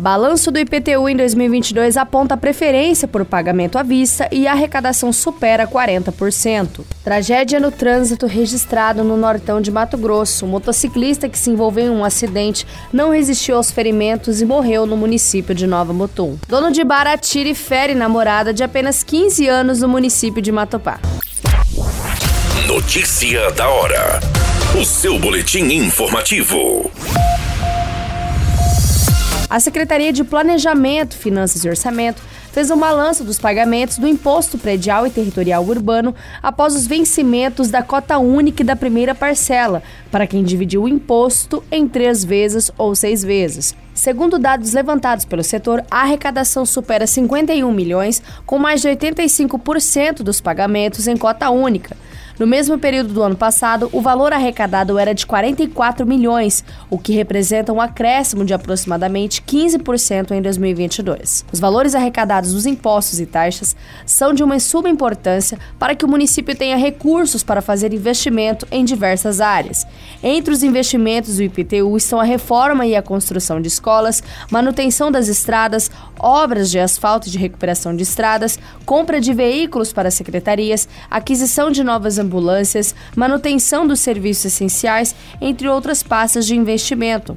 Balanço do IPTU em 2022 aponta preferência por pagamento à vista e a arrecadação supera 40%. Tragédia no trânsito registrado no nortão de Mato Grosso. O motociclista que se envolveu em um acidente não resistiu aos ferimentos e morreu no município de Nova Mutum. Dono de bar atira e fere namorada de apenas 15 anos no município de Matopá. Notícia da hora. O seu boletim informativo. A Secretaria de Planejamento, Finanças e Orçamento fez um balanço dos pagamentos do Imposto Predial e Territorial Urbano após os vencimentos da cota única e da primeira parcela, para quem dividiu o imposto em três vezes ou seis vezes. Segundo dados levantados pelo setor, a arrecadação supera 51 milhões, com mais de 85% dos pagamentos em cota única. No mesmo período do ano passado, o valor arrecadado era de 44 milhões, o que representa um acréscimo de aproximadamente 15% em 2022. Os valores arrecadados dos impostos e taxas são de uma suma importância para que o município tenha recursos para fazer investimento em diversas áreas. Entre os investimentos do IPTU estão a reforma e a construção de escolas, manutenção das estradas, obras de asfalto e de recuperação de estradas, compra de veículos para secretarias, aquisição de novas ambulâncias, manutenção dos serviços essenciais, entre outras pastas de investimento.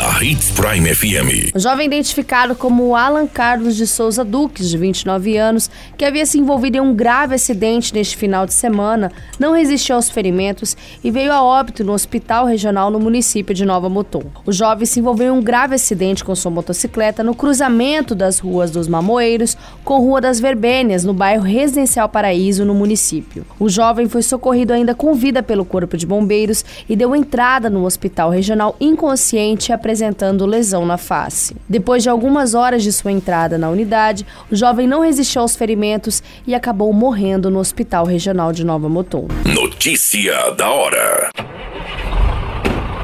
na Hits Prime FM. O jovem identificado como Alan Carlos de Souza Duques, de 29 anos, que havia se envolvido em um grave acidente neste final de semana, não resistiu aos ferimentos e veio a óbito no hospital regional no município de Nova Mutum. O jovem se envolveu em um grave acidente com sua motocicleta no cruzamento das ruas dos Mamoeiros com Rua das Verbênias, no bairro Residencial Paraíso, no município. O jovem foi socorrido ainda com vida pelo Corpo de Bombeiros e deu entrada no hospital regional inconsciente apresentando lesão na face. Depois de algumas horas de sua entrada na unidade, o jovem não resistiu aos ferimentos e acabou morrendo no Hospital Regional de Nova Mutum. Notícia da hora.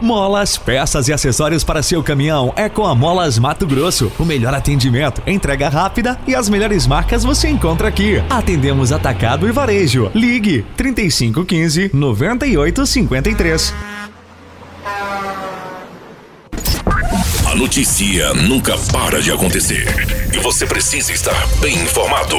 Molas, peças e acessórios para seu caminhão é com a Molas Mato Grosso. O melhor atendimento, entrega rápida e as melhores marcas você encontra aqui. Atendemos atacado e varejo. Ligue 3515 9853. Notícia nunca para de acontecer e você precisa estar bem informado.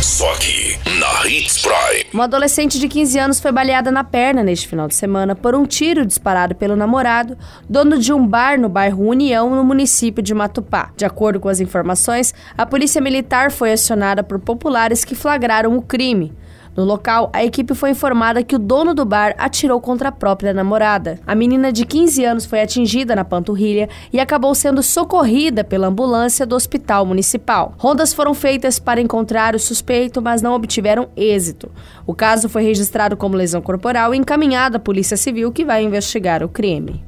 Só aqui, na Hits Prime. Uma adolescente de 15 anos foi baleada na perna neste final de semana por um tiro disparado pelo namorado, dono de um bar no bairro União, no município de Matupá. De acordo com as informações, a polícia militar foi acionada por populares que flagraram o crime. No local, a equipe foi informada que o dono do bar atirou contra a própria namorada. A menina de 15 anos foi atingida na panturrilha e acabou sendo socorrida pela ambulância do hospital municipal. Rondas foram feitas para encontrar o suspeito, mas não obtiveram êxito. O caso foi registrado como lesão corporal e encaminhado à Polícia Civil, que vai investigar o crime.